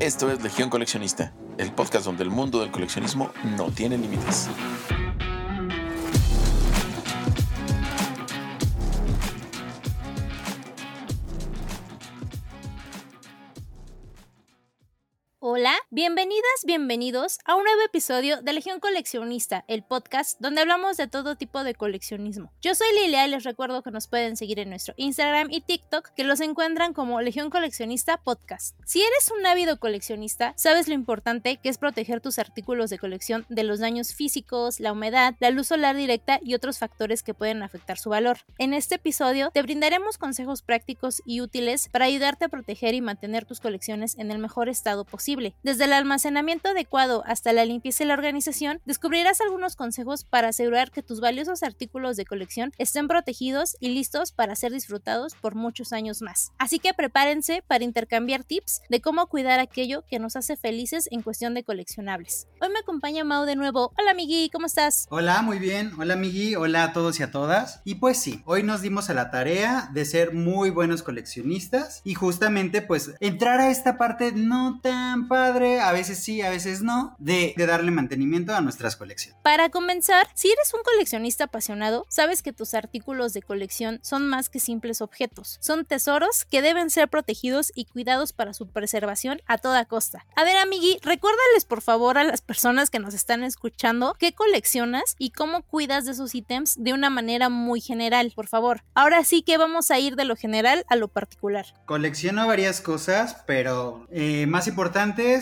Esto es Legión Coleccionista, el podcast donde el mundo del coleccionismo no tiene límites. Bienvenidas, bienvenidos a un nuevo episodio de Legión Coleccionista, el podcast donde hablamos de todo tipo de coleccionismo. Yo soy Lilia y les recuerdo que nos pueden seguir en nuestro Instagram y TikTok, que los encuentran como Legión Coleccionista Podcast. Si eres un ávido coleccionista, sabes lo importante que es proteger tus artículos de colección de los daños físicos, la humedad, la luz solar directa y otros factores que pueden afectar su valor. En este episodio te brindaremos consejos prácticos y útiles para ayudarte a proteger y mantener tus colecciones en el mejor estado posible desde el almacenamiento adecuado hasta la limpieza y la organización, descubrirás algunos consejos para asegurar que tus valiosos artículos de colección estén protegidos y listos para ser disfrutados por muchos años más. Así que prepárense para intercambiar tips de cómo cuidar aquello que nos hace felices en cuestión de coleccionables. Hoy me acompaña Mau de nuevo. Hola Migui, ¿cómo estás? Hola, muy bien. Hola Migui, hola a todos y a todas. Y pues sí, hoy nos dimos a la tarea de ser muy buenos coleccionistas y justamente pues entrar a esta parte no tan padre, a veces sí, a veces no, de, darle mantenimiento a nuestras colecciones. Para comenzar, si eres un coleccionista apasionado, sabes que tus artículos de colección son más que simples objetos, son tesoros que deben ser protegidos y cuidados para su preservación a toda costa. A ver, amigui, recuérdales por favor a las personas que nos están escuchando qué coleccionas y cómo cuidas de esos ítems de una manera muy general, por favor. Ahora sí que vamos a ir de lo general a lo particular. Colecciono varias cosas, pero eh, más importante eh,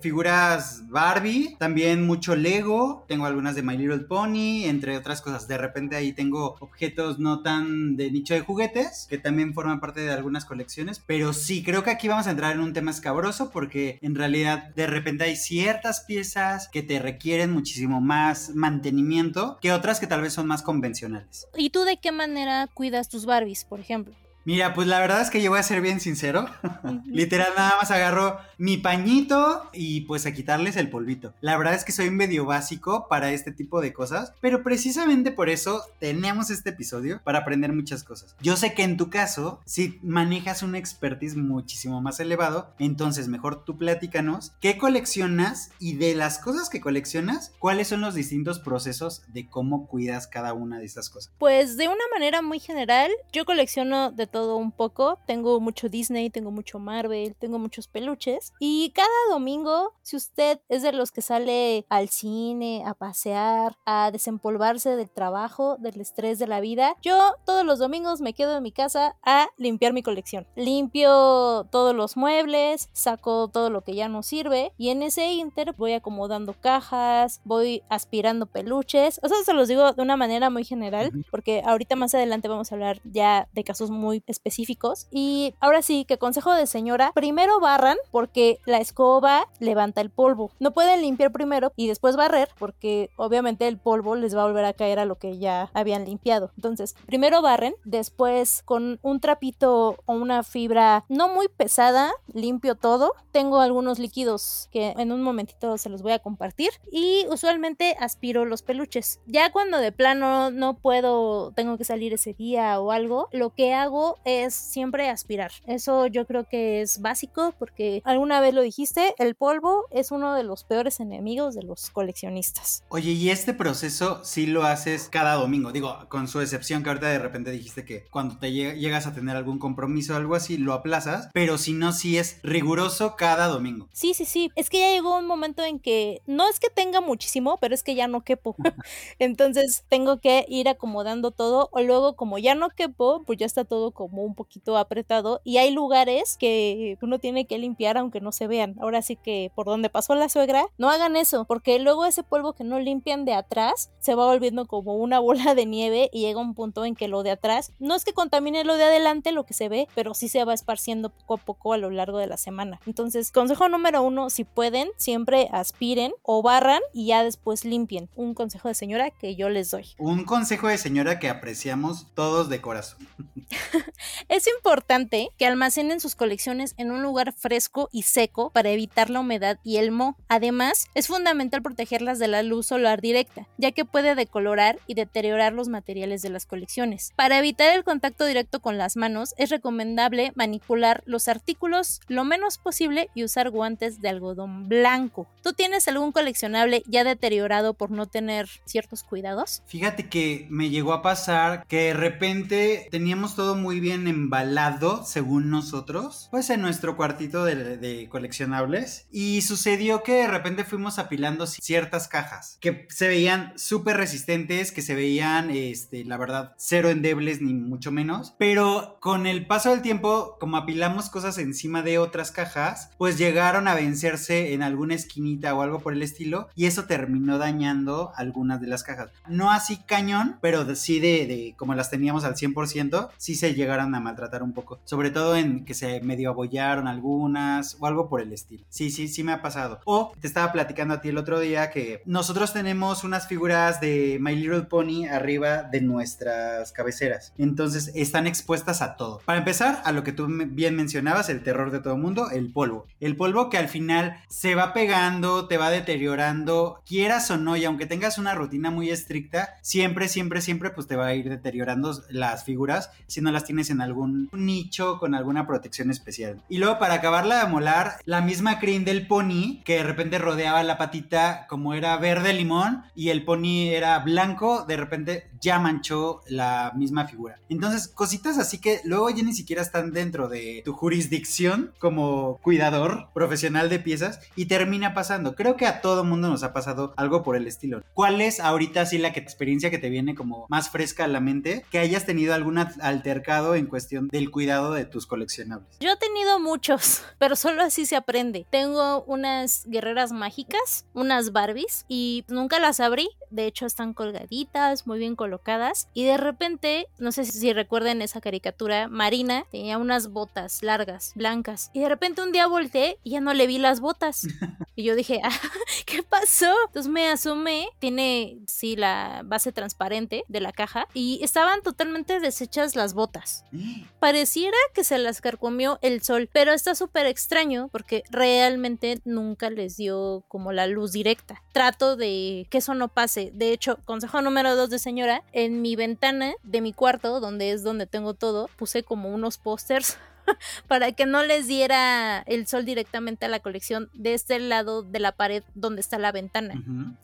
figuras Barbie, también mucho Lego, tengo algunas de My Little Pony, entre otras cosas. De repente ahí tengo objetos no tan de nicho de juguetes, que también forman parte de algunas colecciones, pero sí, creo que aquí vamos a entrar en un tema escabroso porque en realidad de repente hay ciertas piezas que te requieren muchísimo más mantenimiento que otras que tal vez son más convencionales. ¿Y tú de qué manera cuidas tus Barbies, por ejemplo? Mira, pues la verdad es que yo voy a ser bien sincero. Literal, nada más agarro mi pañito y pues a quitarles el polvito. La verdad es que soy medio básico para este tipo de cosas, pero precisamente por eso tenemos este episodio para aprender muchas cosas. Yo sé que en tu caso, si manejas un expertise muchísimo más elevado, entonces mejor tú platícanos qué coleccionas y de las cosas que coleccionas, cuáles son los distintos procesos de cómo cuidas cada una de estas cosas. Pues de una manera muy general, yo colecciono de todo un poco. Tengo mucho Disney, tengo mucho Marvel, tengo muchos peluches. Y cada domingo, si usted es de los que sale al cine, a pasear, a desempolvarse del trabajo, del estrés de la vida, yo todos los domingos me quedo en mi casa a limpiar mi colección. Limpio todos los muebles, saco todo lo que ya no sirve y en ese inter voy acomodando cajas, voy aspirando peluches. O sea, se los digo de una manera muy general porque ahorita más adelante vamos a hablar ya de casos muy específicos. Y ahora sí, que consejo de señora, primero barran porque la escoba levanta el polvo. No pueden limpiar primero y después barrer porque obviamente el polvo les va a volver a caer a lo que ya habían limpiado. Entonces, primero barren, después con un trapito o una fibra no muy pesada, limpio todo. Tengo algunos líquidos que en un momentito se los voy a compartir y usualmente aspiro los peluches. Ya cuando de plano no puedo, tengo que salir ese día o algo, lo que hago es siempre aspirar. Eso yo creo que es básico porque alguna vez lo dijiste, el polvo es uno de los peores enemigos de los coleccionistas. Oye, y este proceso sí lo haces cada domingo, digo, con su excepción que ahorita de repente dijiste que cuando te llegas a tener algún compromiso o algo así, lo aplazas, pero si no, sí es riguroso cada domingo. Sí, sí, sí, es que ya llegó un momento en que no es que tenga muchísimo, pero es que ya no quepo. Entonces tengo que ir acomodando todo o luego como ya no quepo, pues ya está todo como un poquito apretado y hay lugares que uno tiene que limpiar aunque no se vean. Ahora sí que por donde pasó la suegra, no hagan eso, porque luego ese polvo que no limpian de atrás se va volviendo como una bola de nieve y llega un punto en que lo de atrás no es que contamine lo de adelante, lo que se ve, pero sí se va esparciendo poco a poco a lo largo de la semana. Entonces, consejo número uno, si pueden, siempre aspiren o barran y ya después limpien. Un consejo de señora que yo les doy. Un consejo de señora que apreciamos todos de corazón. Es importante que almacenen sus colecciones en un lugar fresco y seco para evitar la humedad y el moho. Además, es fundamental protegerlas de la luz solar directa, ya que puede decolorar y deteriorar los materiales de las colecciones. Para evitar el contacto directo con las manos, es recomendable manipular los artículos lo menos posible y usar guantes de algodón blanco. ¿Tú tienes algún coleccionable ya deteriorado por no tener ciertos cuidados? Fíjate que me llegó a pasar que de repente teníamos todo muy bien embalado, según nosotros, pues en nuestro cuartito de, de coleccionables. Y sucedió que de repente fuimos apilando ciertas cajas que se veían súper resistentes, que se veían, este, la verdad, cero endebles ni mucho menos. Pero con el paso del tiempo, como apilamos cosas encima de otras cajas, pues llegaron a vencerse en alguna esquinita o algo por el estilo. Y eso terminó dañando algunas de las cajas. No así cañón, pero sí de, de como las teníamos al 100%, sí se llegaron a maltratar un poco. Sobre todo en que se medio abollaron algunas o algo por el estilo. Sí, sí, sí me ha pasado. O te estaba platicando a ti el otro día que nosotros tenemos unas figuras de My Little Pony arriba de nuestras cabeceras. Entonces están expuestas a todo. Para empezar, a lo que tú bien mencionabas, el terror de todo mundo, el polvo. El polvo que al final se va pegando, te va deteriorando, quieras o no, y aunque tengas una rutina muy estricta, siempre, siempre, siempre, pues te va a ir deteriorando las figuras si no las tienes en algún nicho con alguna protección especial. Y luego para acabarla de molar, la misma crin del pony que de repente rodeaba la patita como era verde limón y el pony era blanco, de repente ya manchó la misma figura. Entonces, cositas así que luego ya ni siquiera están dentro de tu jurisdicción como cuidador profesional de piezas y termina pasando. Creo que a todo mundo nos ha pasado algo por el estilo. ¿Cuál es ahorita sí la experiencia que te viene como más fresca a la mente que hayas tenido algún altercado en cuestión del cuidado de tus coleccionables? Yo he tenido muchos, pero solo así se aprende. Tengo unas guerreras mágicas, unas Barbies y nunca las abrí. De hecho, están colgaditas, muy bien colocadas. Y de repente, no sé si recuerden esa caricatura, Marina tenía unas botas largas, blancas. Y de repente un día volteé y ya no le vi las botas. Y yo dije, ah, ¿qué pasó? Entonces me asomé, tiene, sí, la base transparente de la caja y estaban totalmente deshechas las botas. Pareciera que se las carcomió el sol, pero está súper extraño porque realmente nunca les dio como la luz directa. Trato de que eso no pase. De hecho, consejo número dos de señora, en mi ventana de mi cuarto, donde es donde tengo todo, puse como unos pósters para que no les diera el sol directamente a la colección de este lado de la pared donde está la ventana.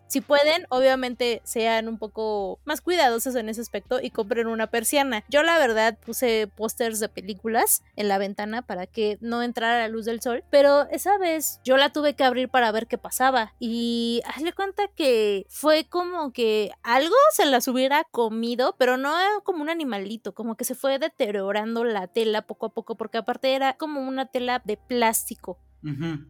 Si pueden, obviamente sean un poco más cuidadosos en ese aspecto y compren una persiana. Yo la verdad puse pósters de películas en la ventana para que no entrara la luz del sol, pero esa vez yo la tuve que abrir para ver qué pasaba y hazle cuenta que fue como que algo se las hubiera comido, pero no como un animalito, como que se fue deteriorando la tela poco a poco porque aparte era como una tela de plástico.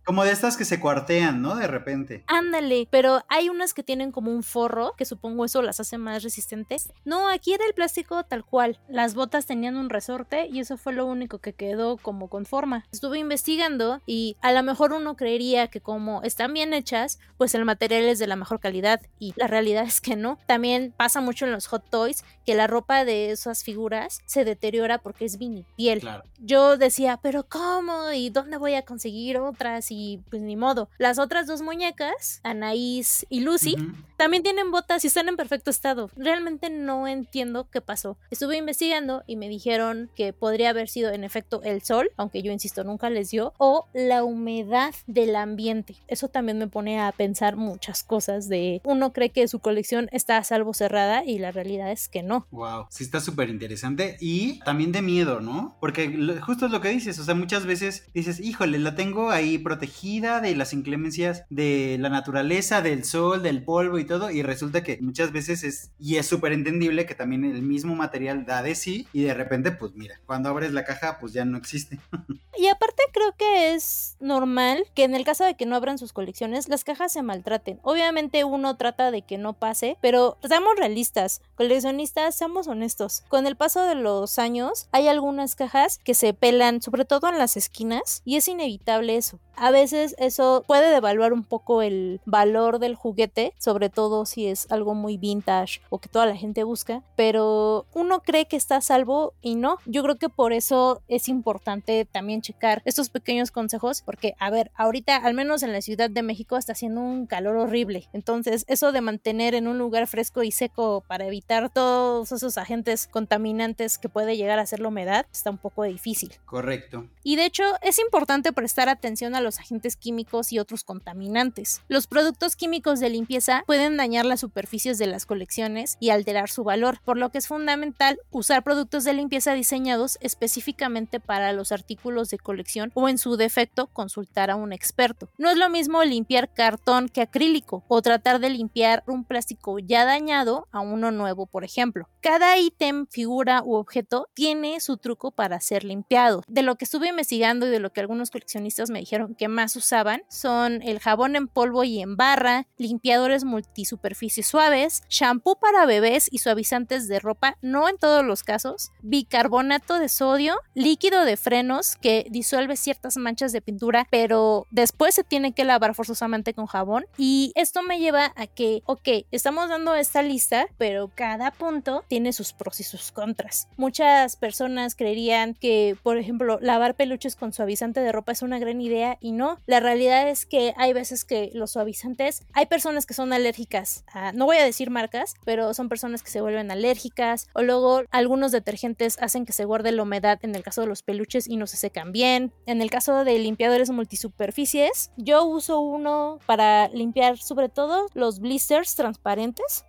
Como de estas que se cuartean, ¿no? De repente. Ándale, pero hay unas que tienen como un forro, que supongo eso las hace más resistentes. No, aquí era el plástico tal cual. Las botas tenían un resorte y eso fue lo único que quedó como con forma. Estuve investigando y a lo mejor uno creería que como están bien hechas, pues el material es de la mejor calidad y la realidad es que no. También pasa mucho en los hot toys que la ropa de esas figuras se deteriora porque es vinipiel. Claro. Yo decía, pero ¿cómo? ¿Y dónde voy a conseguir otras y pues ni modo. Las otras dos muñecas, Anaís y Lucy, también tienen botas y están en perfecto estado. Realmente no entiendo qué pasó. Estuve investigando y me dijeron que podría haber sido en efecto el sol, aunque yo insisto nunca les dio, o la humedad del ambiente. Eso también me pone a pensar muchas cosas de uno cree que su colección está a salvo cerrada y la realidad es que no. Wow, sí está súper interesante y también de miedo, ¿no? Porque justo es lo que dices, o sea, muchas veces dices, híjole, la tengo ahí protegida de las inclemencias de la naturaleza, del sol, del polvo y todo, y resulta que muchas veces es, y es súper entendible que también el mismo material da de sí, y de repente, pues mira, cuando abres la caja, pues ya no existe. y aparte creo que es normal que en el caso de que no abran sus colecciones, las cajas se maltraten. Obviamente uno trata de que no pase, pero seamos realistas, coleccionistas, seamos honestos. Con el paso de los años, hay algunas cajas que se pelan, sobre todo en las esquinas, y es inevitable eso. A veces eso puede devaluar un poco el valor del juguete, sobre todo si es algo muy vintage o que toda la gente busca, pero uno cree que está a salvo y no. Yo creo que por eso es importante también checar estos pequeños consejos, porque a ver, ahorita al menos en la Ciudad de México está haciendo un calor horrible, entonces eso de mantener en un lugar fresco y seco para evitar todos esos agentes contaminantes que puede llegar a ser la humedad está un poco difícil. Correcto. Y de hecho es importante prestar atención a los agentes químicos y otros contaminantes. Los productos químicos de limpieza pueden dañar las superficies de las colecciones y alterar su valor, por lo que es fundamental usar productos de limpieza diseñados específicamente para los artículos de colección o en su defecto consultar a un experto. No es lo mismo limpiar cartón que acrílico o tratar de limpiar un plástico ya dañado a uno nuevo, por ejemplo. Cada ítem, figura u objeto tiene su truco para ser limpiado. De lo que estuve investigando y de lo que algunos coleccionistas me dijeron que más usaban son el jabón en polvo y en barra, limpiadores multisuperficies suaves, shampoo para bebés y suavizantes de ropa, no en todos los casos, bicarbonato de sodio, líquido de frenos que disuelve ciertas manchas de pintura, pero después se tiene que lavar forzosamente con jabón. Y esto me lleva a que, ok, estamos dando esta lista, pero cada punto tiene sus pros y sus contras. Muchas personas creerían que, por ejemplo, lavar peluches con suavizante de ropa es una gran idea y no. La realidad es que hay veces que los suavizantes, hay personas que son alérgicas a, no voy a decir marcas, pero son personas que se vuelven alérgicas o luego algunos detergentes hacen que se guarde la humedad en el caso de los peluches y no se secan bien. En el caso de limpiadores multisuperficies, yo uso uno para limpiar sobre todo los blisters transparentes.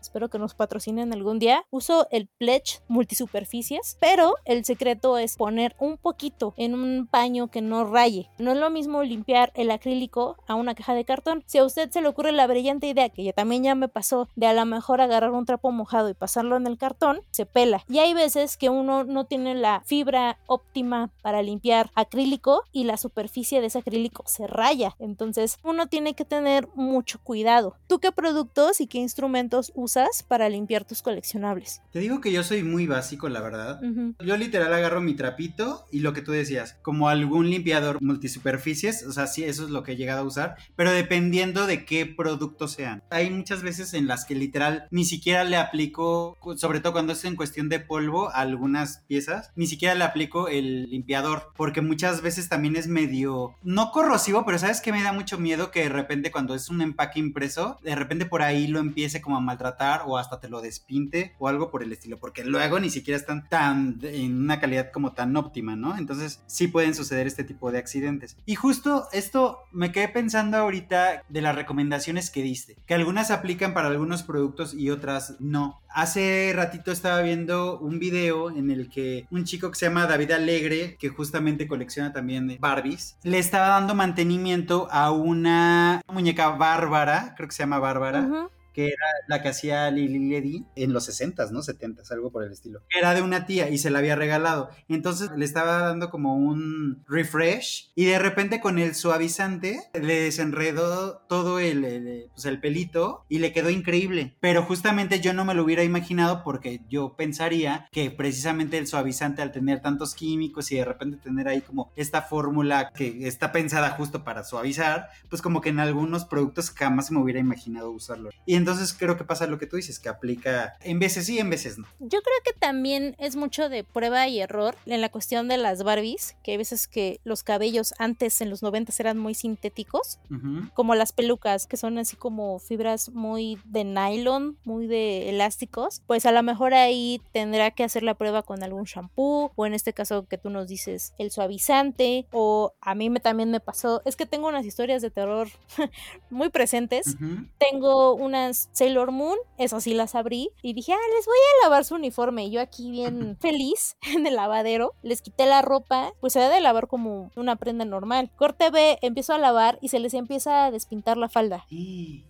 Espero que nos patrocinen algún día. Uso el Pledge multisuperficies, pero el secreto es poner un poquito en un paño que no raye. No es lo mismo limpiar el acrílico a una caja de cartón. Si a usted se le ocurre la brillante idea, que ya también ya me pasó, de a lo mejor agarrar un trapo mojado y pasarlo en el cartón, se pela. Y hay veces que uno no tiene la fibra óptima para limpiar acrílico y la superficie de ese acrílico se raya. Entonces uno tiene que tener mucho cuidado. ¿Tú qué productos y qué instrumentos usas para limpiar tus coleccionables? Te digo que yo soy muy básico, la verdad. Yo literal agarro mi trapito y lo que tú decías, como algún limpiador multisuperficies, o sea, sí, eso es lo que he llegado a usar, pero dependiendo de qué productos sean. Hay muchas veces en las que literal ni siquiera le aplico, sobre todo cuando es en cuestión de polvo, a algunas piezas, ni siquiera le aplico el limpiador, porque muchas veces también es medio, no corrosivo, pero sabes que me da mucho miedo que de repente cuando es un empaque impreso, de repente por ahí lo empiece como a maltratar o hasta te lo despinte o algo por el estilo, porque luego ni siquiera están tan en una calidad como tan óptima, ¿no? Entonces sí pueden suceder este tipo de accidentes. Y justo esto me quedé pensando ahorita de las recomendaciones que diste, que algunas aplican para algunos productos y otras no. Hace ratito estaba viendo un video en el que un chico que se llama David Alegre, que justamente colecciona también Barbies, le estaba dando mantenimiento a una muñeca bárbara, creo que se llama Bárbara que era la que hacía Lily Ledy en los 60s, ¿no? 70s, algo por el estilo. Era de una tía y se la había regalado. Entonces le estaba dando como un refresh y de repente con el suavizante le desenredó todo el, pues el pelito y le quedó increíble. Pero justamente yo no me lo hubiera imaginado porque yo pensaría que precisamente el suavizante al tener tantos químicos y de repente tener ahí como esta fórmula que está pensada justo para suavizar, pues como que en algunos productos jamás me hubiera imaginado usarlo. Entonces creo que pasa lo que tú dices, que aplica en veces sí, en veces no. Yo creo que también es mucho de prueba y error en la cuestión de las Barbies, que hay veces que los cabellos antes en los 90 eran muy sintéticos, como las pelucas, que son así como fibras muy de nylon, muy de elásticos, pues a lo mejor ahí tendrá que hacer la prueba con algún shampoo, o en este caso que tú nos dices, el suavizante, o a mí me, también me pasó, es que tengo unas historias de terror muy presentes, tengo Sailor Moon, eso sí las abrí y dije, ah, les voy a lavar su uniforme. Y yo aquí bien feliz en el lavadero, les quité la ropa, pues se debe de lavar como una prenda normal. Corte B, empiezo a lavar y se les empieza a despintar la falda.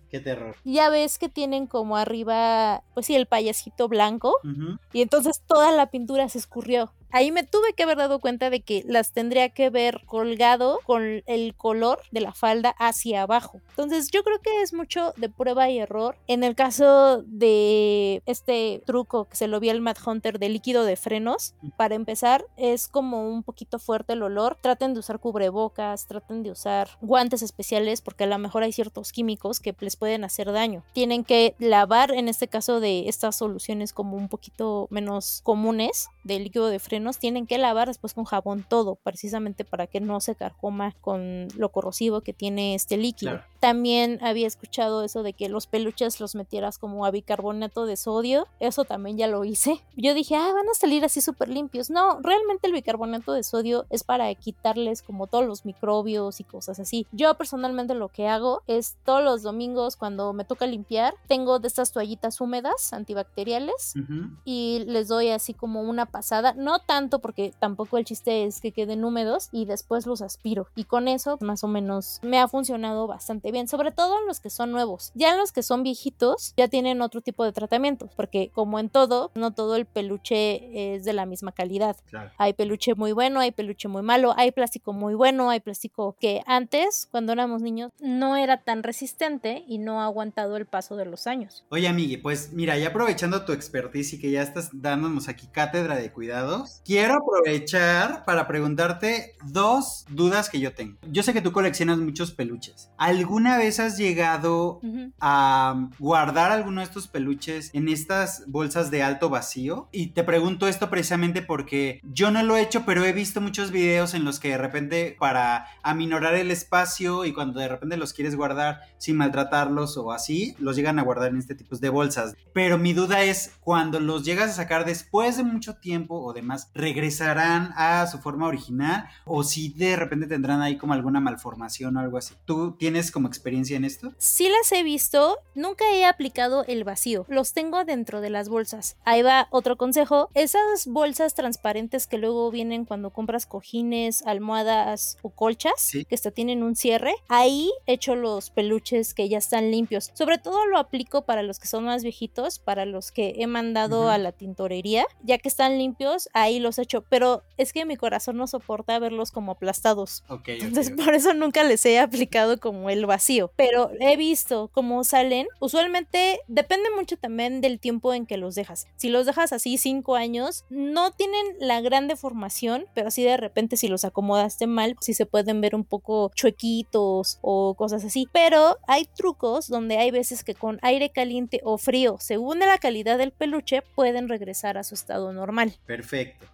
Qué terror. Ya ves que tienen como arriba, pues sí, el payasito blanco. Ujú. Y entonces toda la pintura se escurrió. Ahí me tuve que haber dado cuenta de que las tendría que ver colgado con el color de la falda hacia abajo. Entonces yo creo que es mucho de prueba y error. En el caso de este truco que se lo vi al Mad Hunter de líquido de frenos, para empezar es como un poquito fuerte el olor. Traten de usar cubrebocas, traten de usar guantes especiales porque a lo mejor hay ciertos químicos que les pueden hacer daño. Tienen que lavar en este caso de estas soluciones como un poquito menos comunes de líquido de frenos tienen que lavar después con jabón todo, precisamente para que no se carcoma con lo corrosivo que tiene este líquido. También había escuchado eso de que los peluches los metieras como a bicarbonato de sodio. Eso también ya lo hice. Yo dije, ah, van a salir así súper limpios. No, realmente el bicarbonato de sodio es para quitarles como todos los microbios y cosas así. Yo personalmente lo que hago es todos los domingos cuando me toca limpiar, tengo de estas toallitas húmedas antibacteriales y les doy así como una pasada, no tanto porque tampoco el chiste es que queden húmedos y después los aspiro y con eso más o menos me ha funcionado bastante bien, sobre todo en los que son nuevos. Ya en los que son viejitos ya tienen otro tipo de tratamiento, porque como en todo, no todo el peluche es de la misma calidad. Claro. Hay peluche muy bueno, hay peluche muy malo, hay plástico muy bueno, hay plástico que antes, cuando éramos niños, no era tan resistente y no ha aguantado el paso de los años. Oye, amigui, pues mira, ya aprovechando tu expertise y que ya estás dándonos aquí cátedra de cuidados, quiero aprovechar para preguntarte dos dudas que yo tengo. Yo sé que tú coleccionas muchos peluches. ¿Alguna vez has llegado a guardar alguno de estos peluches en estas bolsas de alto vacío? Y te pregunto esto precisamente porque yo no lo he hecho, pero he visto muchos videos en los que de repente para aminorar el espacio y cuando de repente los quieres guardar sin maltratarlos o así, los llegan a guardar en este tipo de bolsas. Pero mi duda es, cuando los llegas a sacar después de mucho tiempo o demás, ¿regresarán a su forma original? ¿O si de repente tendrán ahí como alguna malformación o algo así? ¿Tú tienes como experiencia en esto? Sí las he visto, nunca he aplicado el vacío, los tengo dentro de las bolsas. Ahí va otro consejo, esas bolsas transparentes que luego vienen cuando compras cojines, almohadas o colchas, Sí. que hasta tienen un cierre, ahí echo los peluches que ya están limpios. Sobre todo lo aplico para los que son más viejitos, para los que he mandado a la tintorería, ya que están limpios, ahí los echo, pero es que mi corazón no soporta verlos como aplastados. Entonces por eso nunca les he aplicado como el vacío. Pero he visto cómo salen. Usualmente depende mucho también del tiempo en que los dejas. Si los dejas así cinco años, no tienen la gran deformación, pero sí de repente si los acomodaste mal, sí se pueden ver un poco chuequitos o cosas así. Pero hay trucos donde hay veces que con aire caliente o frío, según la calidad del peluche, pueden regresar a su estado normal. Perfecto.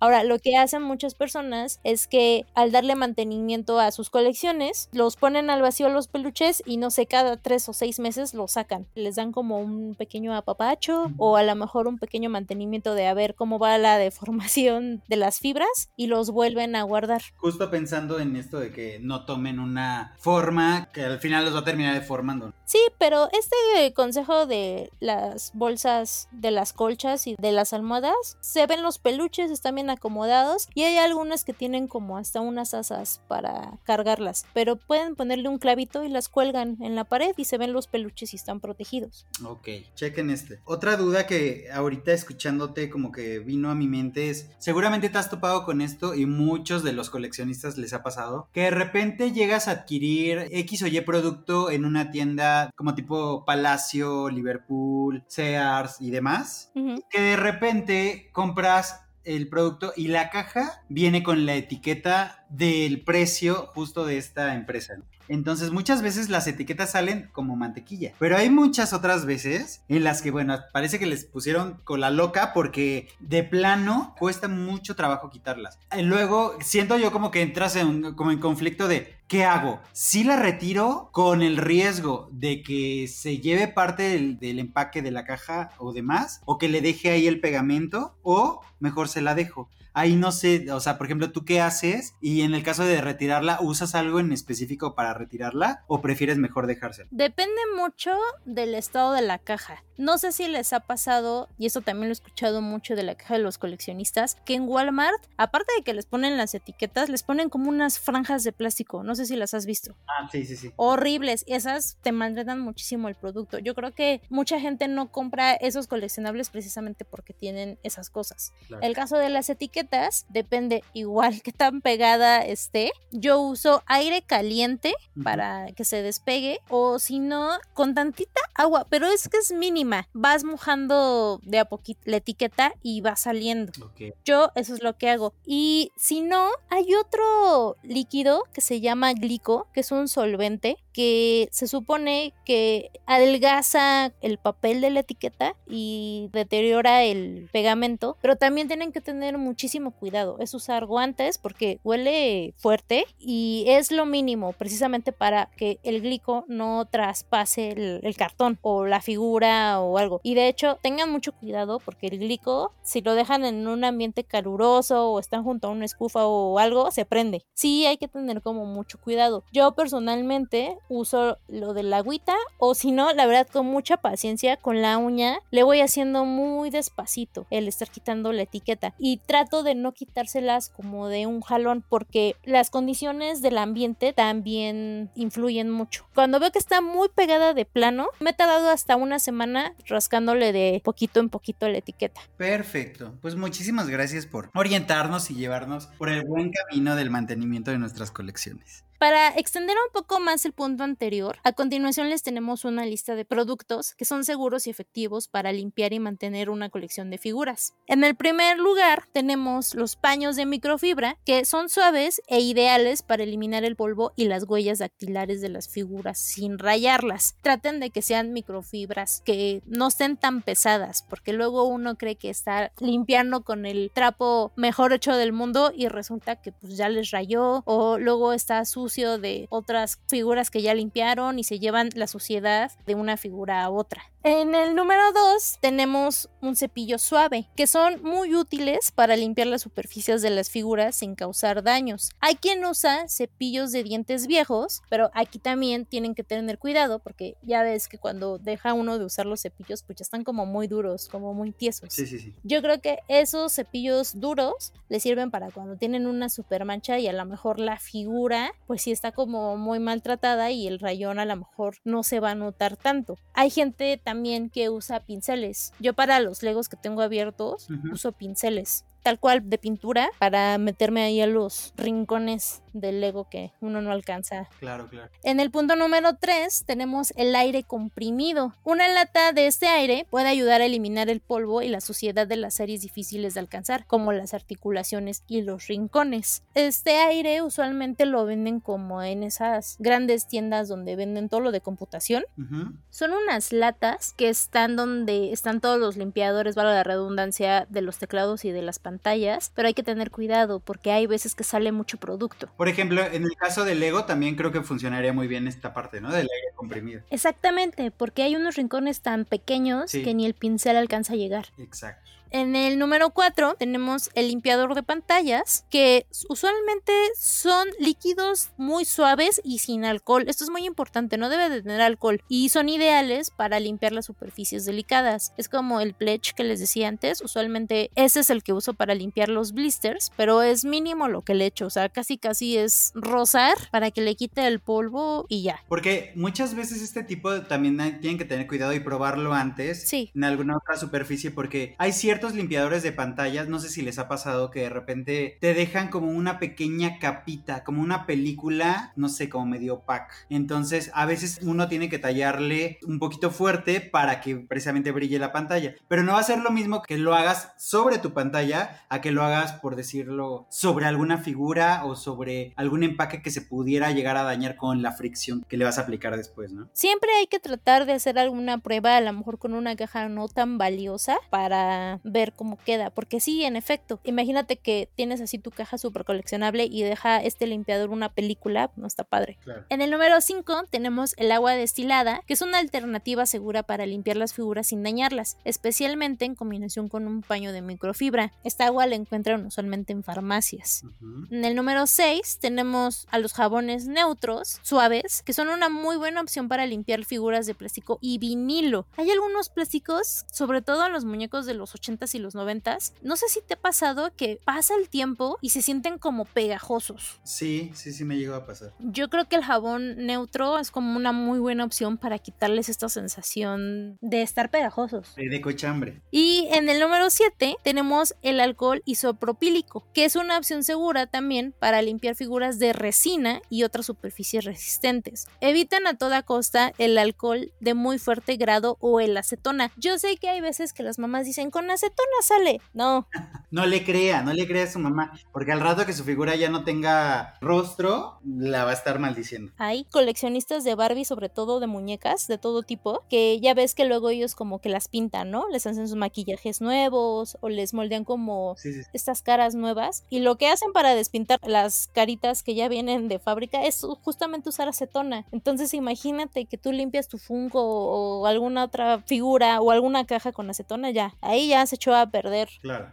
Ahora, lo que hacen muchas personas es que al darle mantenimiento a sus colecciones, los ponen al vacío los peluches y no sé, cada tres o seis meses los sacan. Les dan como un pequeño apapacho o a lo mejor un pequeño mantenimiento de a ver cómo va la deformación de las fibras y los vuelven a guardar. Justo pensando en esto de que no tomen una forma que al final los va a terminar deformando. Sí, pero este consejo de las bolsas de las colchas y de las almohadas, se ven los peluches, están bien acomodados y hay algunas que tienen como hasta unas asas para cargarlas, pero pueden ponerle un clavito y las cuelgan en la pared y se ven los peluches y están protegidos. Ok, chequen este. Otra duda que ahorita escuchándote como que vino a mi mente es, seguramente te has topado con esto y muchos de los coleccionistas les ha pasado, que de repente llegas a adquirir X o Y producto en una tienda como tipo Palacio, Liverpool, Sears y demás, que de repente compras el producto y la caja viene con la etiqueta del precio justo de esta empresa. Entonces muchas veces las etiquetas salen como mantequilla, pero hay muchas otras veces en las que, bueno, parece que les pusieron con la loca porque de plano cuesta mucho trabajo quitarlas. Y luego siento yo como que entras en, como en conflicto de, ¿qué hago? Si la retiro con el riesgo de que se lleve parte del, del empaque de la caja o demás, o que le deje ahí el pegamento, o mejor se la dejo. Ahí no sé, o sea, por ejemplo, ¿tú qué haces? Y en el caso de retirarla, ¿usas algo en específico para retirarla o prefieres mejor dejársela? Depende mucho del estado de la caja. No sé si les ha pasado, y eso también lo he escuchado mucho de la caja de los coleccionistas, que en Walmart, aparte de que les ponen las etiquetas, les ponen como unas franjas de plástico. No sé si las has visto. Ah, sí, sí, sí. Horribles. Esas te maltratan muchísimo el producto. Yo creo que mucha gente no compra esos coleccionables precisamente porque tienen esas cosas. Claro. El caso de las etiquetas depende igual que tan pegada esté. Yo uso aire caliente para que se despegue o si no con tantita agua, pero es que es mínima. Vas mojando de a poquito la etiqueta y va saliendo. Yo eso es lo que hago. Y si no, hay otro líquido que se llama glico, que es un solvente que se supone que adelgaza el papel de la etiqueta y deteriora el pegamento, pero también tienen que tener muchísimo cuidado. Es usar guantes porque huele fuerte y es lo mínimo precisamente para que el glico no traspase el, el cartón o la figura o algo. Y de hecho, tengan mucho cuidado porque el glico, si lo dejan en un ambiente caluroso o están junto a una escufa o algo, se prende. Sí, hay que tener como mucho cuidado. Yo personalmente uso lo de agüita o si no, la verdad con mucha paciencia con la uña le voy haciendo muy despacito el estar quitando la etiqueta y trato de no quitárselas como de un jalón porque las condiciones del ambiente también influyen mucho. Cuando veo que está muy pegada de plano, me tardado hasta una semana rascándole de poquito en poquito la etiqueta. Perfecto. Pues muchísimas gracias por orientarnos y llevarnos por el buen camino del mantenimiento de nuestras colecciones. Para extender un poco más el punto anterior, a continuación les tenemos una lista de productos que son seguros y efectivos para limpiar y mantener una colección de figuras. En el primer lugar tenemos los paños de microfibra que son suaves e ideales para eliminar el polvo y las huellas dactilares de las figuras sin rayarlas. Traten de que sean microfibras que no estén tan pesadas porque luego uno cree que está limpiando con el trapo mejor hecho del mundo y resulta que pues ya les rayó o luego está de otras figuras que ya limpiaron y se llevan la suciedad de una figura a otra. En el número 2 tenemos un cepillo suave, que son muy útiles para limpiar las superficies de las figuras sin causar daños. Hay quien usa cepillos de dientes viejos, pero aquí también tienen que tener cuidado porque ya ves que cuando deja uno de usar los cepillos, pues ya están como muy duros, como muy tiesos. Sí, sí, sí. Yo creo que esos cepillos duros les sirven para cuando tienen una super mancha y a lo mejor la figura, pues sí está como muy maltratada y el rayón a lo mejor no se va a notar tanto. Hay gente también que usa pinceles. Yo para los legos que tengo abiertos uso pinceles tal cual de pintura para meterme ahí a los rincones del Lego que uno no alcanza Claro, claro. en el punto número 3 tenemos el aire comprimido. Una lata de este aire puede ayudar a eliminar el polvo y la suciedad de las áreas difíciles de alcanzar, como las articulaciones y los rincones. Este aire usualmente lo venden como en esas grandes tiendas donde venden todo lo de computación. Son unas latas que están donde están todos los limpiadores, vale la redundancia, de los teclados y de las pantallas, pero hay que tener cuidado porque hay veces que sale mucho producto. Por ejemplo, en el caso del Lego también creo que funcionaría muy bien esta parte, ¿no? Del aire comprimido. Exactamente, porque hay unos rincones tan pequeños Sí. que ni el pincel alcanza a llegar. Exacto. En el número 4 tenemos el limpiador de pantallas, que usualmente son líquidos muy suaves y sin alcohol. Esto es muy importante, no debe de tener alcohol y son ideales para limpiar las superficies delicadas. Es como el pledge que les decía antes, usualmente ese es el que uso para limpiar los blisters, pero es mínimo lo que le echo, o sea, casi casi es rozar para que le quite el polvo y ya. Porque muchas veces este tipo también hay- tienen que tener cuidado y probarlo antes Sí. en alguna otra superficie porque hay ciertos limpiadores de pantallas, no sé si les ha pasado que de repente te dejan como una pequeña capita, como una película, no sé, como medio opaca. Entonces a veces uno tiene que tallarle un poquito fuerte para que precisamente brille la pantalla. Pero no va a ser lo mismo que lo hagas sobre tu pantalla a que lo hagas, por decirlo, sobre alguna figura o sobre algún empaque que se pudiera llegar a dañar con la fricción que le vas a aplicar después, ¿no? Siempre hay que tratar de hacer alguna prueba, a lo mejor con una caja no tan valiosa, para ver cómo queda, porque sí, en efecto, imagínate que tienes así tu caja súper coleccionable y deja este limpiador una película, no está padre. En el número 5 tenemos el agua destilada, que es una alternativa segura para limpiar las figuras sin dañarlas, especialmente en combinación con un paño de microfibra. Esta agua la encuentran usualmente en farmacias. En el número 6 tenemos a los jabones neutros, suaves, que son una muy buena opción para limpiar figuras de plástico y vinilo. Hay algunos plásticos, sobre todo en los muñecos de los 80s y los 90s. No sé si te ha pasado que pasa el tiempo y se sienten como pegajosos. Sí, sí, sí me llegó a pasar. Yo creo que el jabón neutro es como una muy buena opción para quitarles esta sensación de estar pegajosos. De cochambre. Y en el número 7 tenemos el alcohol isopropílico, que es una opción segura también para limpiar figuras de resina y otras superficies resistentes. Evitan a toda costa el alcohol de muy fuerte grado o el acetona. Yo sé que hay veces que las mamás dicen con acetona sale. No. no le crea, no le crea a su mamá, porque al rato que su figura ya no tenga rostro, la va a estar maldiciendo. Hay coleccionistas de Barbie, sobre todo de muñecas de todo tipo, que ya ves que luego ellos como que las pintan, ¿no? Les hacen sus maquillajes nuevos o les moldean como estas caras nuevas. Y lo que hacen para despintar las caritas que ya vienen de fábrica es justamente usar acetona. Entonces imagínate que tú limpias tu Funko o alguna otra figura o alguna caja con acetona, ya. Ahí ya se echó a perder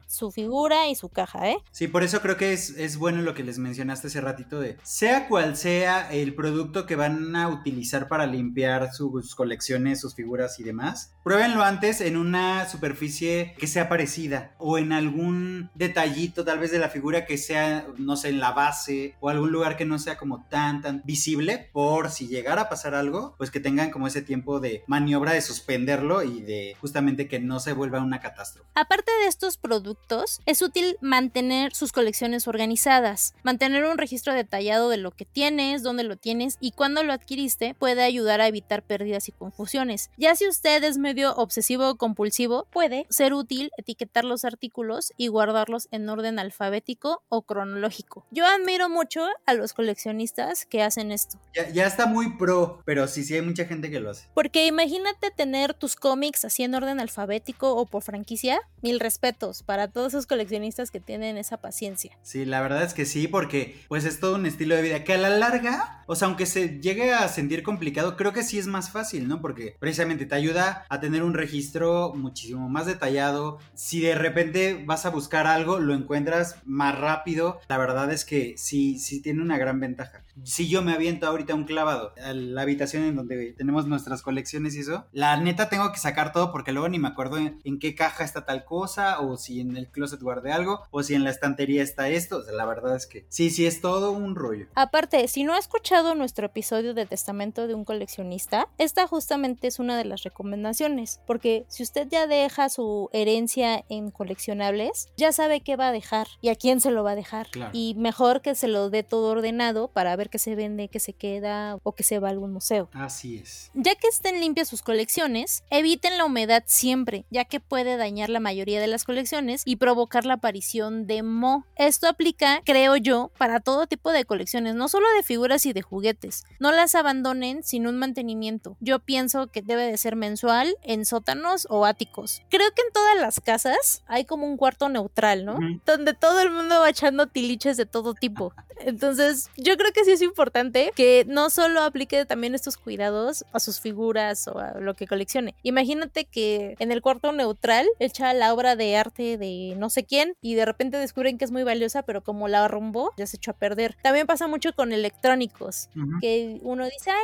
su figura y su caja, ¿eh? Sí, por eso creo que es, es bueno lo que les mencionaste hace ratito de, sea cual sea el producto que van a utilizar para limpiar sus colecciones, sus figuras y demás, pruébenlo antes en una superficie que sea parecida o en algún detallito tal vez de la figura que sea, no sé, en la base o algún lugar que no sea como tan, tan visible por si llegara a pasar algo, pues que tengan como ese tiempo de maniobra de suspenderlo y de justamente que no se vuelva una catástrofe. Aparte de estos productos, es útil mantener sus colecciones organizadas, mantener un registro detallado de lo que tienes, dónde lo tienes y cuándo lo adquiriste puede ayudar a evitar pérdidas y confusiones. Ya si usted es medio obsesivo o compulsivo, puede ser útil etiquetar los artículos y guardarlos en orden alfabético o cronológico. Yo admiro mucho a los coleccionistas que hacen esto. Ya, está muy pro, pero sí, sí hay mucha gente que lo hace. Porque imagínate tener tus cómics así en orden alfabético o por franquicia. Mil respetos para todos esos coleccionistas que tienen esa paciencia. Sí, la verdad es que sí, porque pues es todo un estilo de vida que a la larga, o sea, aunque se llegue a sentir complicado, creo que sí es más fácil, ¿no? Porque precisamente te ayuda a tener un registro muchísimo más detallado. Si de repente vas a buscar algo, lo encuentras más rápido. La verdad es que sí, sí tiene una gran ventaja si yo me aviento ahorita un clavado a la habitación en donde tenemos nuestras colecciones y eso, la neta tengo que sacar todo porque luego ni me acuerdo en, qué caja está tal cosa, o si en el closet guardé algo, o si en la estantería está esto. O sea, la verdad es que sí, sí, es todo un rollo. Aparte, si no ha escuchado nuestro episodio de Testamento de un coleccionista, esta justamente es una de las recomendaciones, porque si usted ya deja su herencia en coleccionables, ya sabe qué va a dejar y a quién se lo va a dejar. Y mejor que se lo dé todo ordenado para ver que se vende, que se queda o que se va a algún museo. Así es. Ya que estén limpias sus colecciones, eviten la humedad siempre, ya que puede dañar la mayoría de las colecciones y provocar la aparición de moho. Esto aplica, creo yo, para todo tipo de colecciones, no solo de figuras y de juguetes. No las abandonen sin un mantenimiento. Yo pienso que debe de ser mensual en sótanos o áticos. Creo que en todas las casas hay como un cuarto neutral, ¿no? Donde todo el mundo va echando tiliches de todo tipo. Entonces, yo creo que sí es importante que no solo aplique también estos cuidados a sus figuras o a lo que coleccione. Imagínate que en el cuarto neutral echa la obra de arte de no sé quién y de repente descubren que es muy valiosa, pero como la arrumbó, ya se echó a perder. También pasa mucho con electrónicos, que uno dice, ah,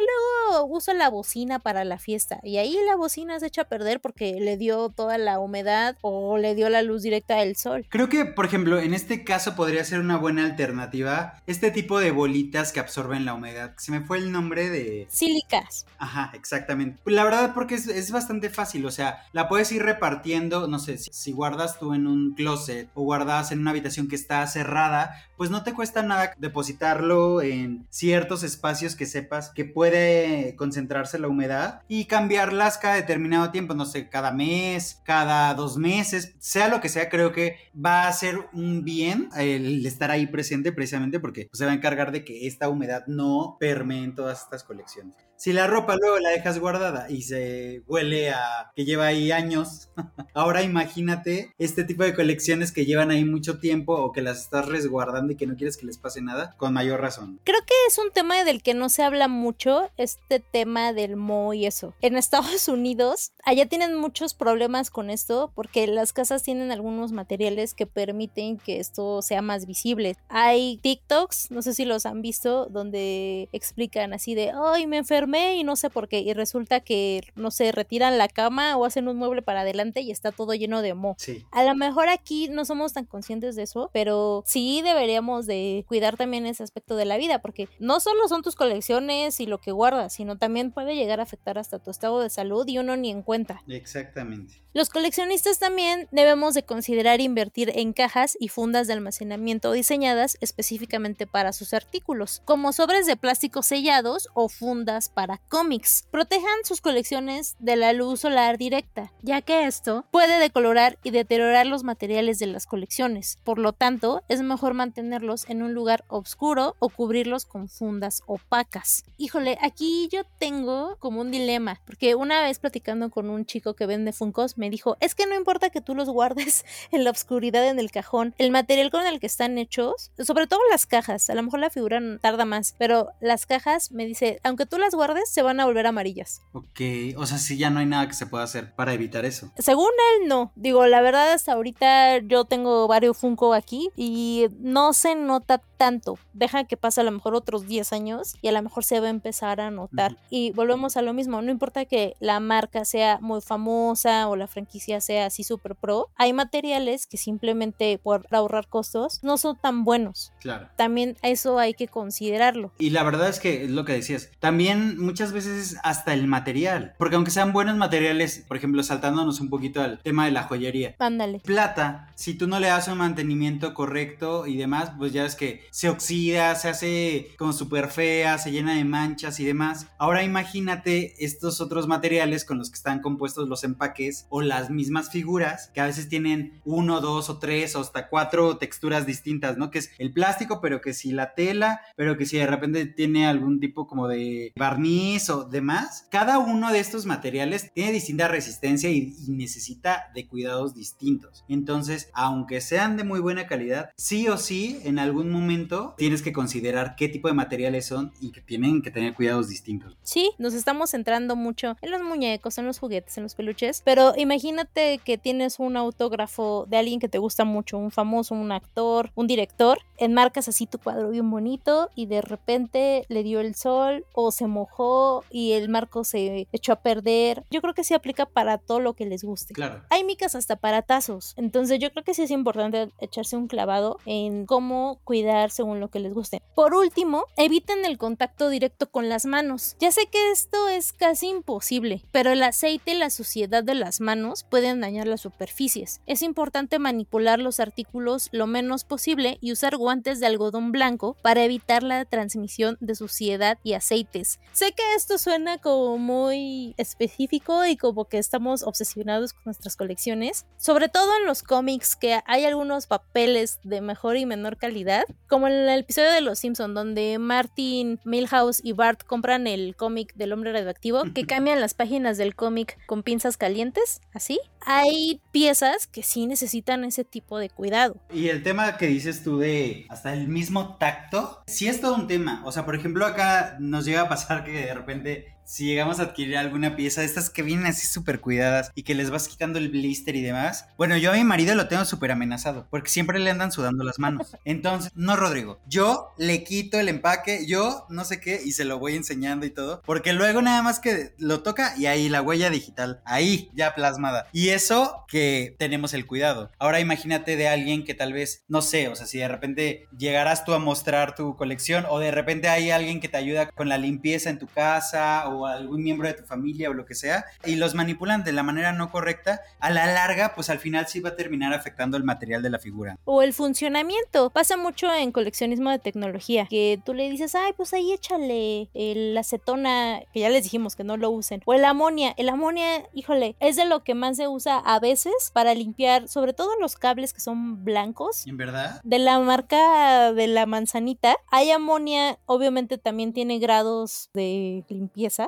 luego uso la bocina para la fiesta y ahí la bocina se echa a perder porque le dio toda la humedad o le dio la luz directa del sol. Creo que, por ejemplo, en este caso podría ser una buena alternativa este tipo de bolitas que absorben la humedad. Se me fue el nombre de... Sílicas. Ajá, exactamente. La verdad porque es, bastante fácil, o sea, la puedes ir repartiendo, no sé, si, guardas tú en un closet o guardas en una habitación que está cerrada, pues no te cuesta nada depositarlo en ciertos espacios que sepas que puede concentrarse la humedad y cambiarlas cada determinado tiempo, no sé, cada mes, cada dos meses, sea lo que sea, creo que va a ser un bien el estar ahí presente precisamente porque pues, se va a encargar de que esta humedad no permeen todas estas colecciones. Si la ropa luego la dejas guardada y se huele a que lleva ahí años, ahora imagínate este tipo de colecciones que llevan ahí mucho tiempo o que las estás resguardando y que no quieres que les pase nada, con mayor razón. Creo que es un tema del que no se habla mucho, este tema del mo y eso. En Estados Unidos, allá tienen muchos problemas con esto porque las casas tienen algunos materiales que permiten que esto sea más visible. Hay TikToks, no sé si los han visto, donde explican así de, ay, me enfermé y no sé por qué. Y resulta que, no sé, retiran la cama o hacen un mueble para adelante y está todo lleno de mo. Sí. A lo mejor aquí no somos tan conscientes de eso, pero sí deberíamos de cuidar también ese aspecto de la vida, porque no solo son tus colecciones y lo que guardas, sino también puede llegar a afectar hasta tu estado de salud y uno ni en cuenta. Exactamente. Los coleccionistas también debemos de considerar invertir en cajas y fundas de almacenamiento diseñadas específicamente para sus artículos, como sobres de plástico sellados o fundas para cómics. Protejan sus colecciones de la luz solar directa, ya que esto puede decolorar y deteriorar los materiales de las colecciones. Por lo tanto, es mejor mantenerlos en un lugar oscuro o cubrirlos con fundas opacas. Híjole, aquí yo tengo como un dilema, porque una vez platicando con un chico que vende Funkos me dijo, es que no importa que tú los guardes en la oscuridad en el cajón, el material con el que están hechos, sobre todo las cajas, a lo mejor la figura tarda más, pero las cajas me dice, aunque tú las guardes, se van a volver amarillas. Ok, o sea, sí, ya no hay nada que se pueda hacer para evitar eso. Según él, no. Digo, la verdad, hasta ahorita yo tengo varios Funko aquí y no se nota tanto. Deja que pase a lo mejor otros 10 años y a lo mejor se va a empezar a notar. Y volvemos a lo mismo, no importa que la marca sea muy famosa o la franquicia sea así super pro, hay materiales que simplemente por ahorrar costos no son tan buenos. Claro. También eso hay que considerarlo. Y la verdad es que es lo que decías. También muchas veces hasta el material. Porque aunque sean buenos materiales, por ejemplo, saltándonos un poquito al tema de la joyería. Ándale. Plata, si tú no le das un mantenimiento correcto y demás, pues ya ves que se oxida, se hace como súper fea, se llena de manchas y demás. Ahora imagínate estos otros materiales con los que están compuestos los empaques o las mismas figuras que a veces tienen uno, dos o tres o hasta cuatro texturas distintas, ¿no? Que es el plástico, pero que si la tela, pero que si de repente tiene algún tipo como de barniz o demás. Cada uno de estos materiales tiene distinta resistencia y, y necesita de cuidados distintos. Entonces, aunque sean de muy buena calidad, sí o sí, en algún momento tienes que considerar qué tipo de materiales son y que tienen que tener cuidados distintos. Sí, nos estamos centrando mucho en los muñecos, en los juguetes, en los peluches, pero imagínate que tienes un autógrafo de alguien que te gusta mucho, un famoso, un actor, un director, enmarcas así tu cuadro bien bonito y de repente le dio el sol o se mojó y el marco se echó a perder. Yo creo que sí aplica para todo lo que les guste. Claro. Hay micas hasta para tazos, entonces yo creo que sí es importante echarse un clavado en cómo cuidar según lo que les guste. Por último, eviten el contacto directo con las manos. Ya sé que esto es casi imposible, pero el aceite y la suciedad de las manos pueden dañar las superficies. Es importante manipular los artículos lo menos posible y usar guantes de algodón blanco para evitar la transmisión de suciedad y aceites. Sé que esto suena como muy específico y como que estamos obsesionados con nuestras colecciones, sobre todo en los cómics que hay algunos papeles de mejor y menor calidad, en el episodio de Los Simpson donde Martin, Milhouse y Bart compran el cómic del hombre radioactivo que cambian las páginas del cómic con pinzas calientes, así. Hay piezas que sí necesitan ese tipo de cuidado. Y el tema que dices tú de hasta el mismo tacto, sí es todo un tema. O sea, por ejemplo, acá nos llega a pasar que de repente si llegamos a adquirir alguna pieza de estas que vienen así súper cuidadas y que les vas quitando el blister y demás, bueno, yo a mi marido lo tengo súper amenazado porque siempre le andan sudando las manos. Entonces, no, Rodrigo, yo le quito el empaque, yo no sé qué y se lo voy enseñando y todo, porque luego nada más que lo toca y ahí la huella digital, ahí ya plasmada. Y eso que tenemos el cuidado. Ahora imagínate de alguien que tal vez, no sé, o sea, si de repente llegarás tú a mostrar tu colección o de repente hay alguien que te ayuda con la limpieza en tu casa o algún miembro de tu familia o lo que sea, y los manipulan de la manera no correcta, a la larga, pues al final sí va a terminar afectando el material de la figura. O el funcionamiento. Pasa mucho en coleccionismo de tecnología, que tú le dices, ay, pues ahí échale la acetona, que ya les dijimos que no lo usen, o el amonia. El amonia, híjole, es de lo que más se usa a veces para limpiar, sobre todo los cables que son blancos. ¿En verdad? De la marca de la manzanita. Hay amonia, obviamente también tiene grados de limpieza.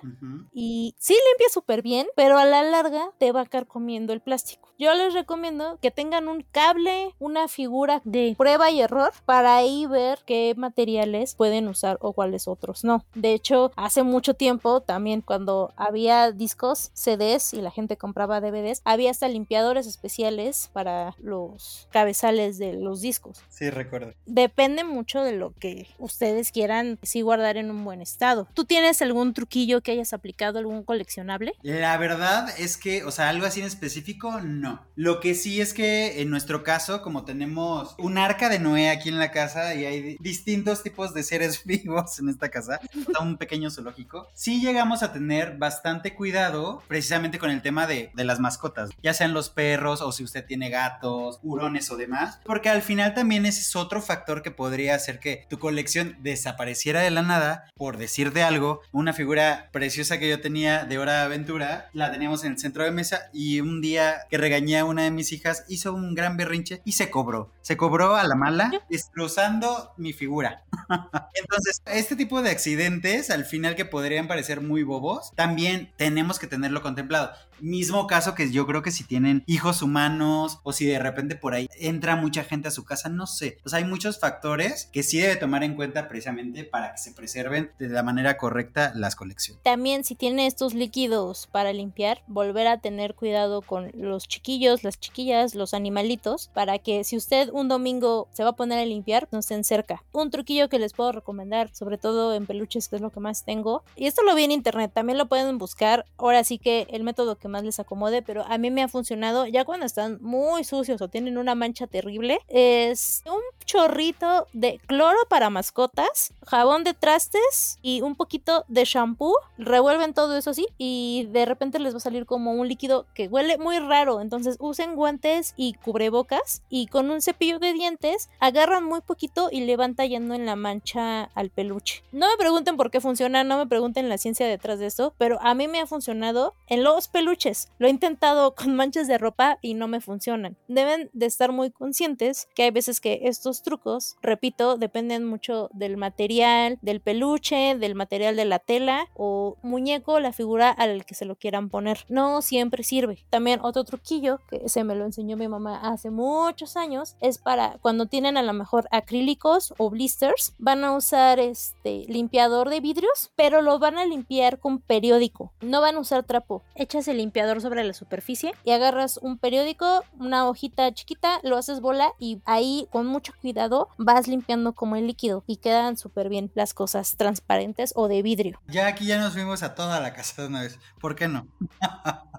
Y sí limpia súper bien, pero a la larga te va a comiendo el plástico. Yo les recomiendo que tengan un cable, una figura de prueba y error para ahí ver qué materiales pueden usar o cuáles otros no. De hecho, hace mucho tiempo, también cuando había discos, CDs y la gente compraba DVDs, había hasta limpiadores especiales para los cabezales de los discos. Sí, recuerdo. Depende mucho de lo que ustedes quieran sí guardar en un buen estado. ¿Tú tienes algún truquillo que hayas aplicado, algún coleccionable? La verdad es que, o sea, algo así en específico, no. Lo que sí es que en nuestro caso, como tenemos un arca de Noé aquí en la casa y hay distintos tipos de seres vivos en esta casa, un pequeño zoológico, sí llegamos a tener bastante cuidado precisamente con el tema de, de las mascotas, ya sean los perros o si usted tiene gatos, hurones o demás, porque al final también ese es otro factor que podría hacer que tu colección desapareciera de la nada, por decir de algo, una figura preciosa que yo tenía de Hora de Aventura, la teníamos en el centro de mesa y un día que regañé una de mis hijas, hizo un gran berrinche y se cobró. Se cobró a la mala, destrozando mi figura. Entonces, este tipo de accidentes, al final que podrían parecer muy bobos, también tenemos que tenerlo contemplado. Mismo caso que yo creo que si tienen hijos humanos o si de repente por ahí entra mucha gente a su casa, no sé. O sea, hay muchos factores que sí debe tomar en cuenta precisamente para que se preserven de la manera correcta las colecciones. También si tiene estos líquidos para limpiar, volver a tener cuidado con los chiquillos, las chiquillas, los animalitos, para que si usted un domingo se va a poner a limpiar, no estén cerca. Un truquillo que les puedo recomendar, sobre todo en peluches, que es lo que más tengo, y esto lo vi en internet, también lo pueden buscar. Ahora sí que el método que más les acomode, pero a mí me ha funcionado ya cuando están muy sucios o tienen una mancha terrible, es un chorrito de cloro para mascotas, jabón de trastes y un poquito de shampoo. Revuelven todo eso así y de repente les va a salir como un líquido que huele muy raro. Entonces usen guantes y cubrebocas y con un cepillo de dientes agarran muy poquito y le van tallando en la mancha al peluche. No me pregunten por qué funciona, no me pregunten la ciencia detrás de esto, pero a mí me ha funcionado en los peluches lo he intentado con manchas de ropa y no me funcionan. Deben de estar muy conscientes que hay veces que estos trucos, repito, dependen mucho del material, del peluche, del material de la tela o muñeco, la figura al que se lo quieran poner. No siempre sirve. También otro truquillo que se me lo enseñó mi mamá hace muchos años es para cuando tienen a lo mejor acrílicos o blisters, van a usar este limpiador de vidrios, pero lo van a limpiar con periódico. No van a usar trapo. Echas el limpiador sobre la superficie y agarras un periódico, una hojita chiquita, lo haces bola y ahí con mucho cuidado vas limpiando como el líquido y quedan súper bien las cosas transparentes o de vidrio. Ya aquí ya nos fuimos a toda la casa de una vez. ¿Por qué no?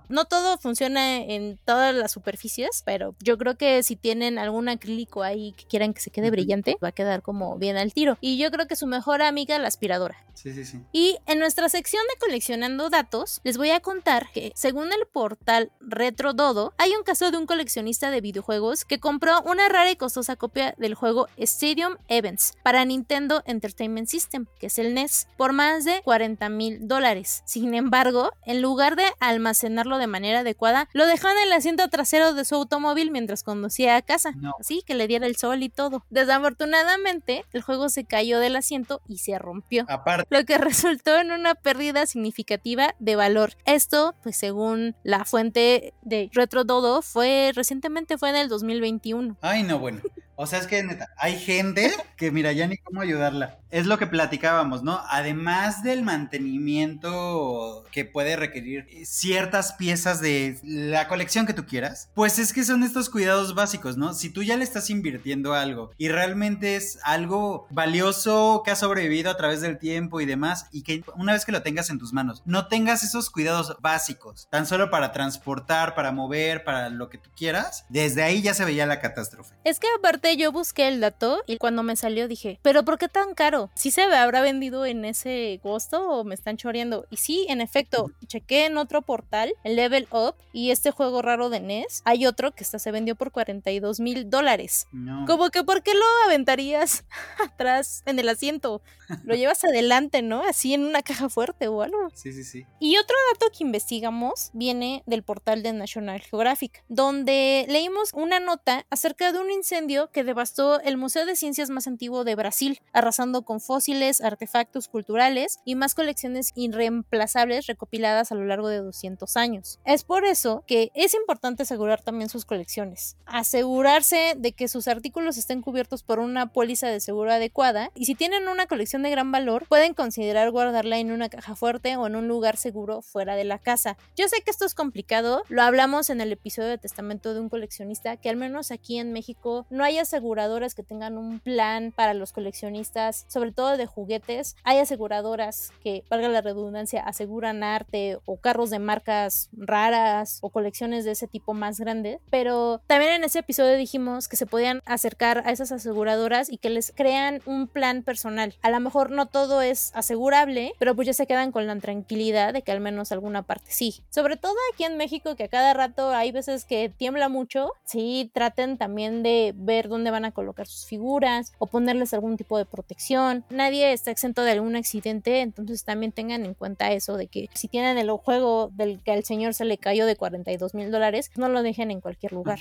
no todo funciona en todas las superficies, pero yo creo que si tienen algún acrílico ahí que quieran que se quede brillante, va a quedar como bien al tiro. Y yo creo que su mejor amiga, la aspiradora. Sí, sí, sí. Y en nuestra sección de coleccionando datos, les voy a contar que según el portal RetroDodo, hay un caso de un coleccionista de videojuegos que compró una rara y costosa copia del juego Stadium Events para Nintendo Entertainment System, que es el NES, por más de 40 mil dólares. Sin embargo, en lugar de almacenarlo de manera adecuada, lo dejó en el asiento trasero de su automóvil mientras conducía a casa, así que le diera el sol y todo. Desafortunadamente, el juego se cayó del asiento y se rompió, lo que resultó en una pérdida significativa de valor. Esto, pues según la fuente de RetroDodo, fue recientemente fue en el 2021. Ay, no, bueno. O sea, es que neta, hay gente que mira, ya ni cómo ayudarla. Es lo que platicábamos, ¿no? Además del mantenimiento que puede requerir ciertas piezas de la colección que tú quieras, pues es que son estos cuidados básicos, ¿no? Si tú ya le estás invirtiendo algo y realmente es algo valioso que ha sobrevivido a través del tiempo y demás, y que una vez que lo tengas en tus manos, no tengas esos cuidados básicos, tan solo para transportar, para mover, para lo que tú quieras, desde ahí ya se veía la catástrofe. Es que aparte yo busqué el dato y cuando me salió dije, pero ¿por qué tan caro? ¿Sí se habrá vendido en ese costo o me están choreando? Y sí, en efecto, chequé en otro portal, el Level Up, y este juego raro de NES, hay otro que está, se vendió por 42 mil dólares. Como que, ¿por qué lo aventarías atrás en el asiento? Lo llevas adelante, ¿no? Así en una caja fuerte o algo. Sí, sí, sí. Y otro dato que investigamos viene del portal de National Geographic, donde leímos una nota acerca de un incendio que devastó el Museo de Ciencias más antiguo de Brasil, arrasando con fósiles, artefactos culturales y más colecciones irreemplazables recopiladas a lo largo de 200 años. Es por eso que es importante asegurar también sus colecciones, asegurarse de que sus artículos estén cubiertos por una póliza de seguro adecuada y si tienen una colección de gran valor, pueden considerar guardarla en una caja fuerte o en un lugar seguro fuera de la casa. Yo sé que esto es complicado, lo hablamos en el episodio de Testamento de un coleccionista, que al menos aquí en México no hay aseguradoras que tengan un plan para los coleccionistas, sobre todo de juguetes. Hay aseguradoras que, valga la redundancia, aseguran arte o carros de marcas raras o colecciones de ese tipo más grandes, pero también en ese episodio dijimos que se podían acercar a esas aseguradoras y que les crean un plan personal. A lo mejor no todo es asegurable, pero pues ya se quedan con la tranquilidad de que al menos alguna parte sí. Sobre todo aquí en México que a cada rato hay veces que tiembla mucho, sí traten también de ver dónde van a colocar sus figuras o ponerles algún tipo de protección. Nadie está exento de algún accidente, entonces también tengan en cuenta eso de que si tienen el juego del que al señor se le cayó de 42 mil dólares, no lo dejen en cualquier lugar.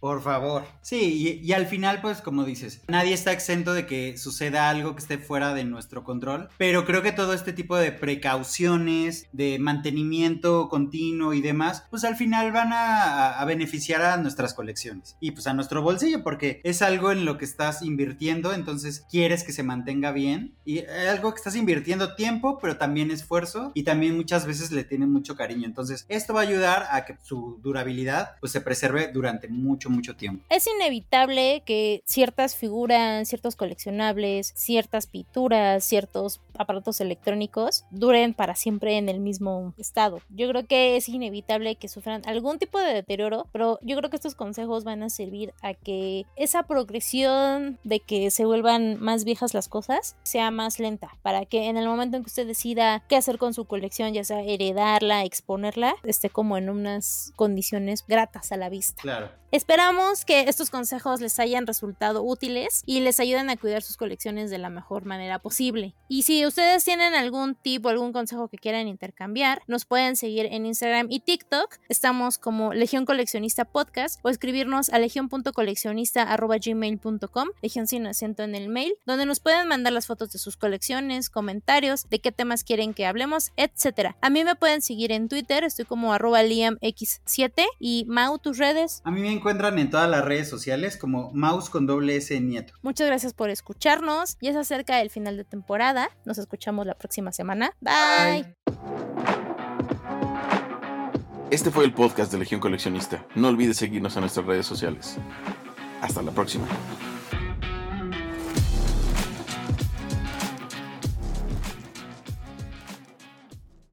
Por favor. Sí, y, y, al final, pues como dices, nadie está exento de que suceda algo que esté fuera de nuestro control, pero creo que todo este tipo de precauciones, de mantenimiento continuo y demás, pues al final van a, a beneficiar a nuestras colecciones y pues a nuestro bolsillo, porque es algo en lo que estás invirtiendo, entonces quieres que se mantenga bien y es algo que estás invirtiendo tiempo, pero también esfuerzo y también muchas veces le tiene mucho cariño. Entonces, esto va a ayudar a que su pues se preserve durante mucho, mucho tiempo. Es inevitable que ciertas figuras, ciertos coleccionables, ciertas pinturas, ciertos aparatos electrónicos duren para siempre en el mismo estado. Yo creo que es inevitable que sufran algún tipo de deterioro, pero yo creo que estos consejos van a servir a que esa progresión de que se vuelvan más viejas las cosas sea más lenta, para que en el momento en que usted decida qué hacer con su colección, ya sea heredarla, exponerla, esté como en unas condiciones gratas a la vista. Claro. Esperamos que estos consejos les hayan resultado útiles y les ayuden a cuidar sus colecciones de la mejor manera posible. Y si ustedes tienen algún tip o algún consejo que quieran intercambiar, nos pueden seguir en Instagram y TikTok. Estamos como Legión Coleccionista Podcast o escribirnos a legion.coleccionista.gmail.com, legión sin acento en el mail, donde nos pueden mandar las fotos de sus colecciones, comentarios, de qué temas quieren que hablemos, etc. A mí me pueden seguir en Twitter, estoy como arroba liamx7 y Mau, tus redes. A mí me encuentran en todas las redes sociales como mouse con doble S nieto. Muchas gracias por escucharnos. Ya se acerca el final de temporada. Nos escuchamos la próxima semana. Bye. Este fue el podcast de Legión Coleccionista. No olvides seguirnos en nuestras redes sociales. Hasta la próxima.